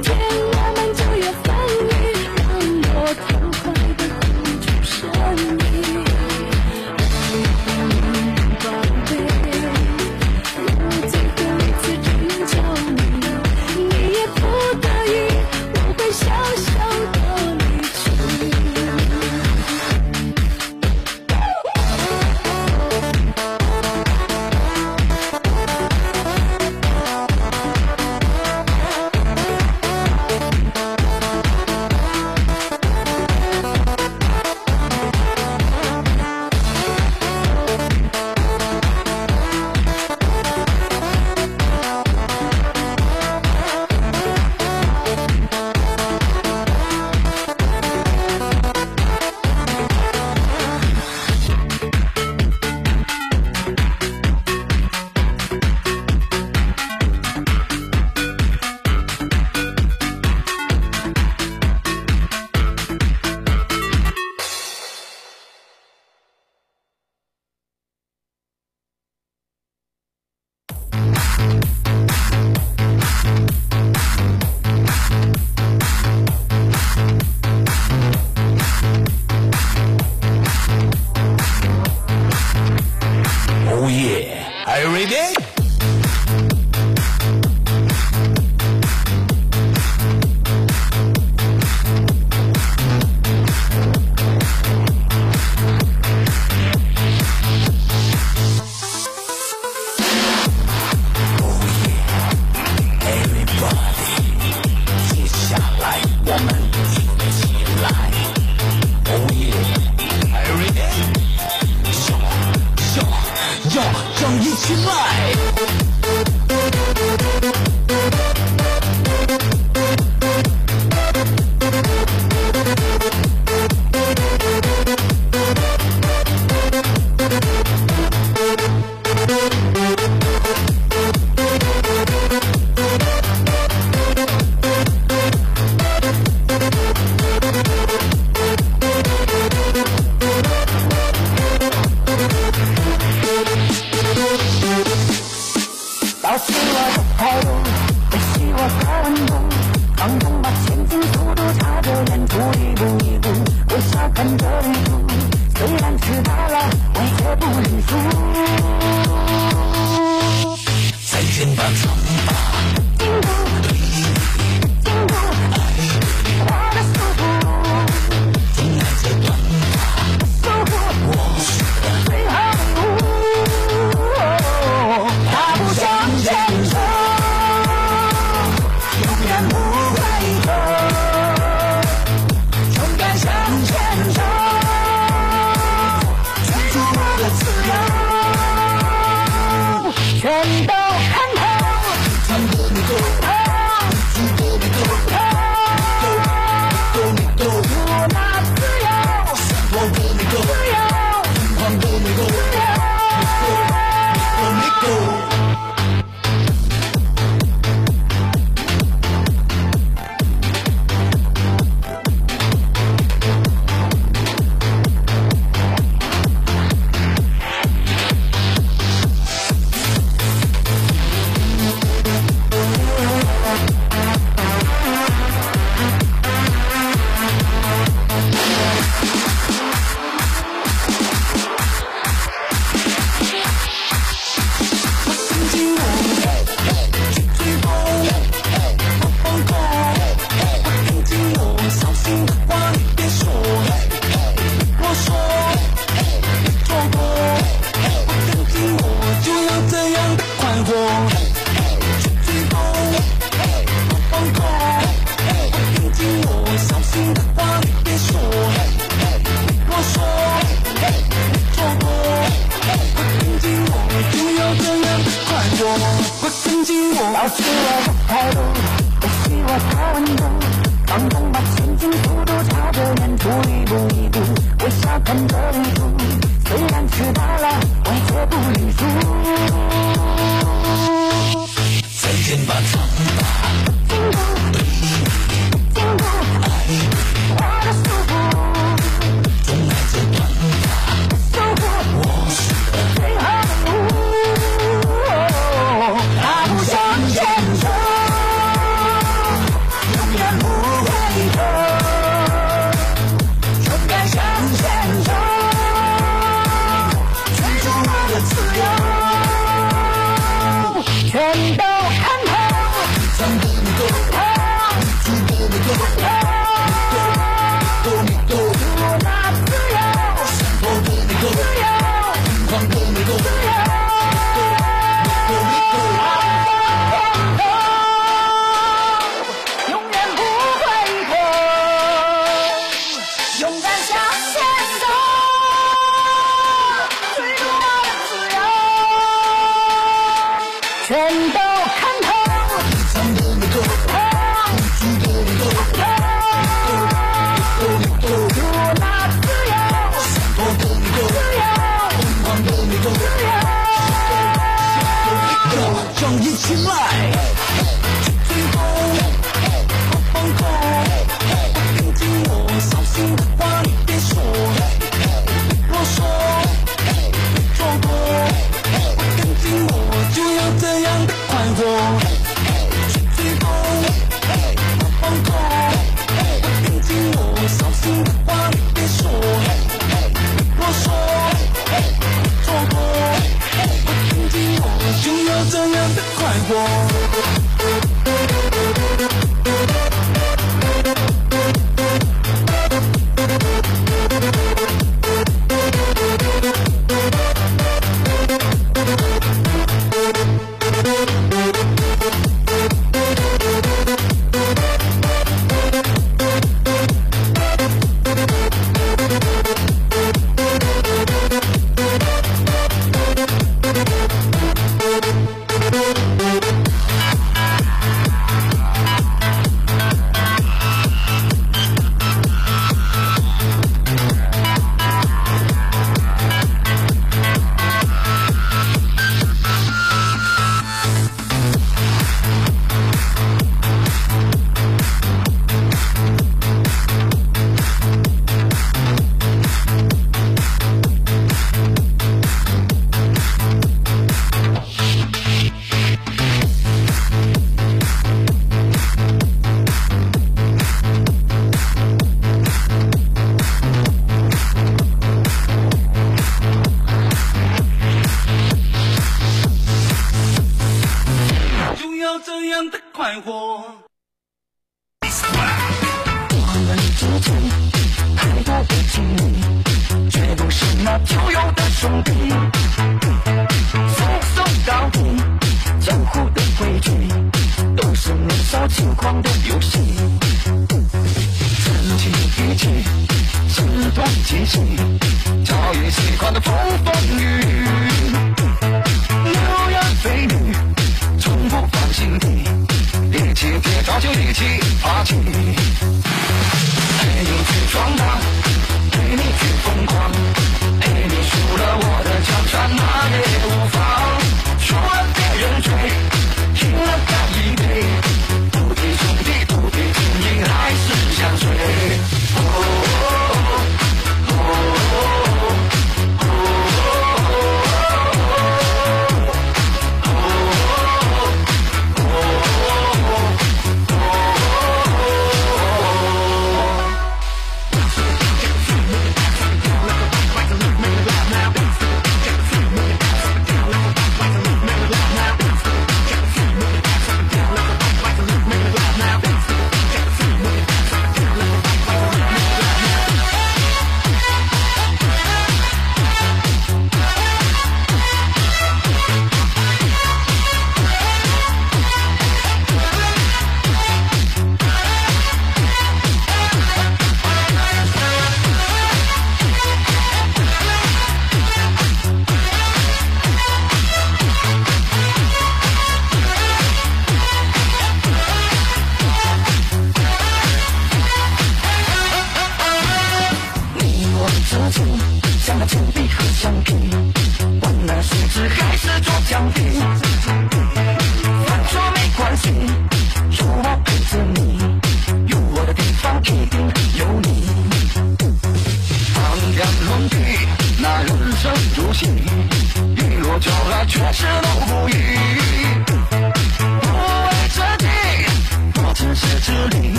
baby. 一起来！ಬಂದ Shopping.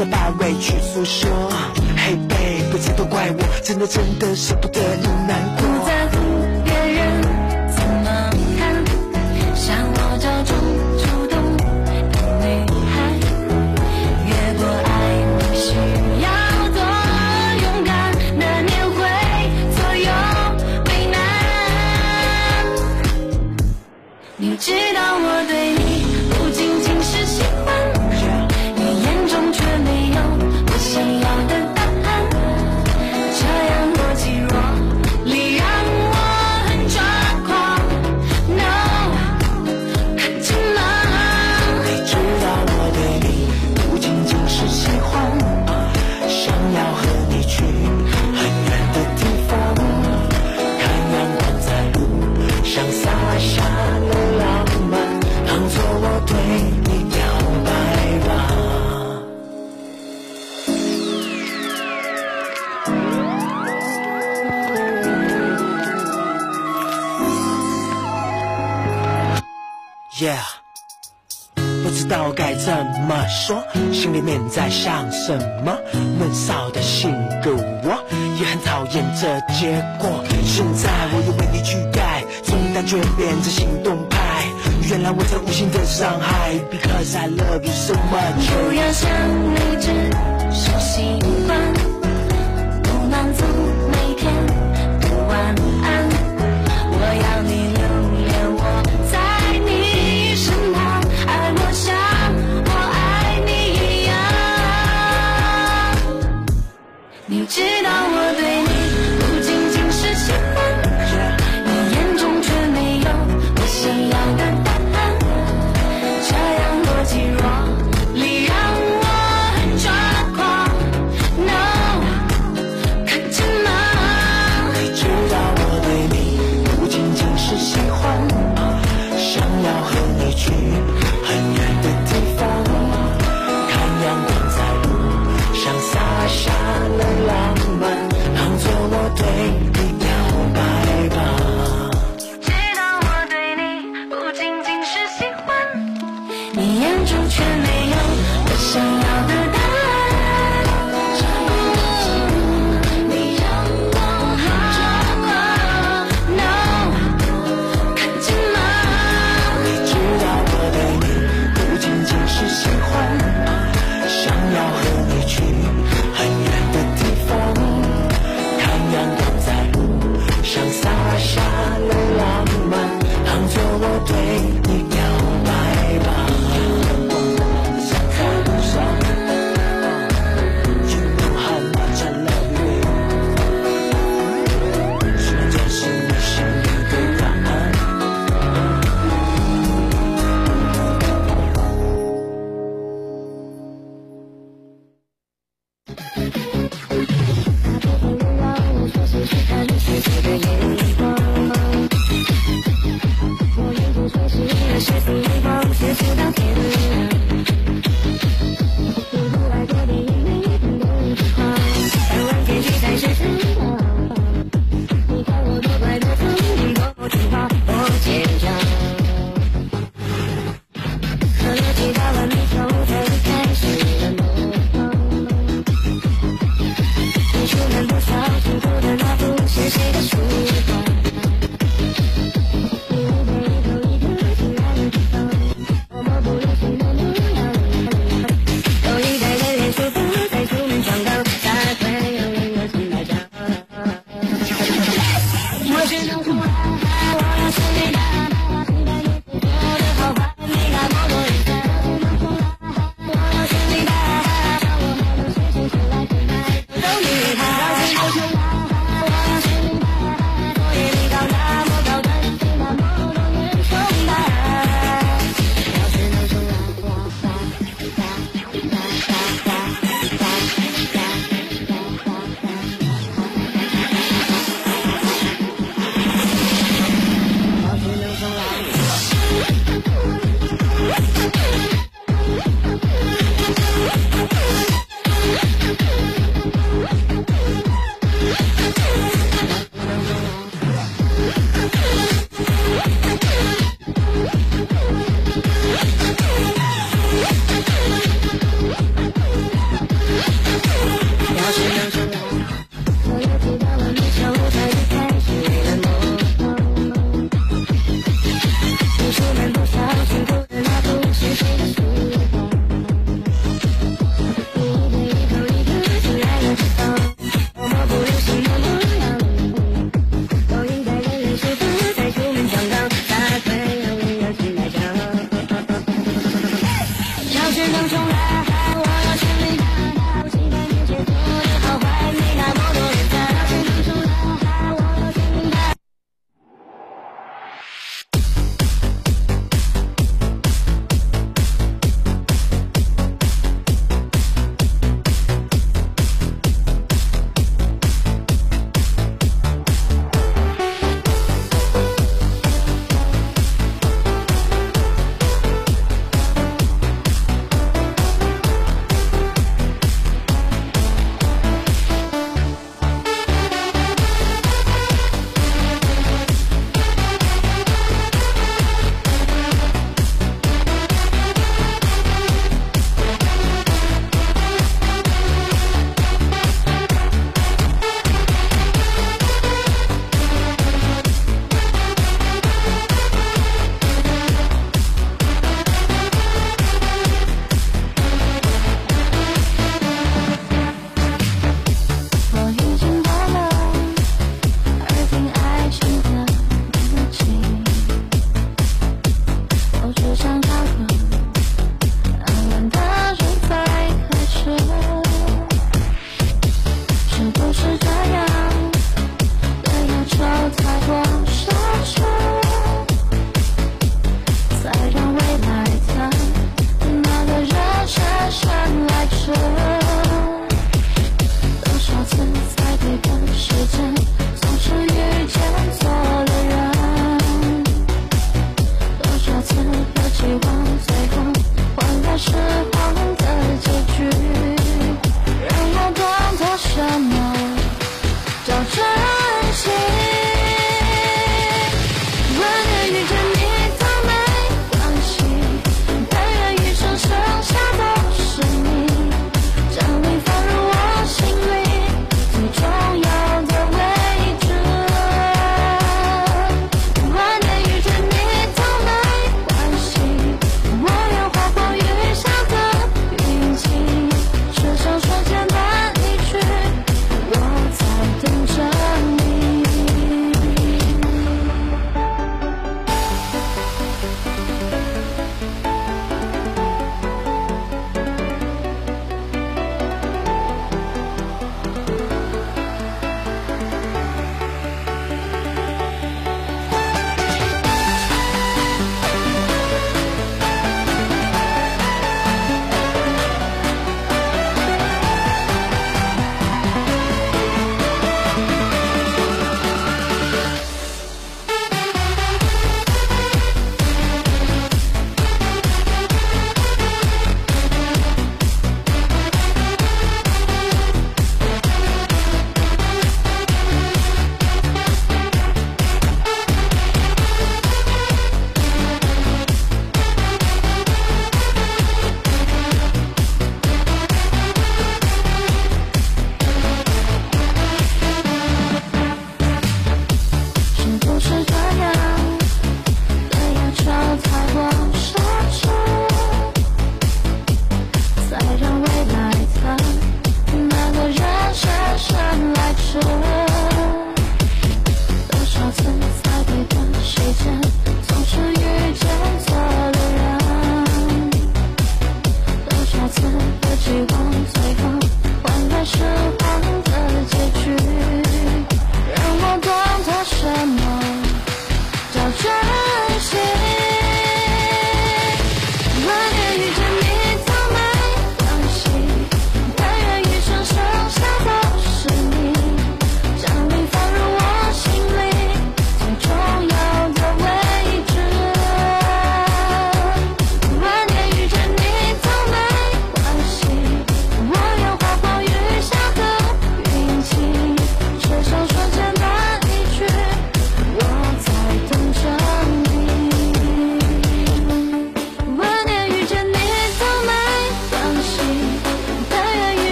再把委屈诉说。嘿 baby 不再都怪我真的真的舍不得你难过。Yeah，不知道该怎么说，心里面在想什么？闷骚的性格我也很讨厌这结果。现在我又为你去改，从感觉变成行动派。原来我在无心的伤害，Because I love you so much。不要想你只是心惯，不满足。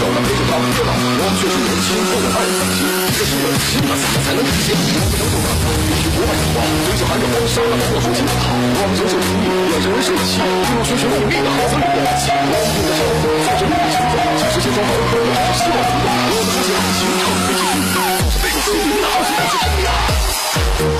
明破晓，但陪着他变老。我们却是年轻，不能爱自己。这是人心啊，怎么才能理解？我们能走哪？必须国外的话，追着含着风沙，那破书情好。我们承受情谊，也是人生的气。不用学学努力的好子女的气。我们不着想，做着努力行动，即使千疮百孔，也是希望不断。我们不讲情，唱飞机运动，总是背后心里的好心不是真呀。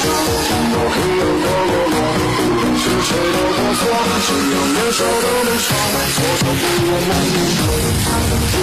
闪烁。这么黑暗的落寞，不管是谁的过错，信仰年少的梦想，做着不如梦一场。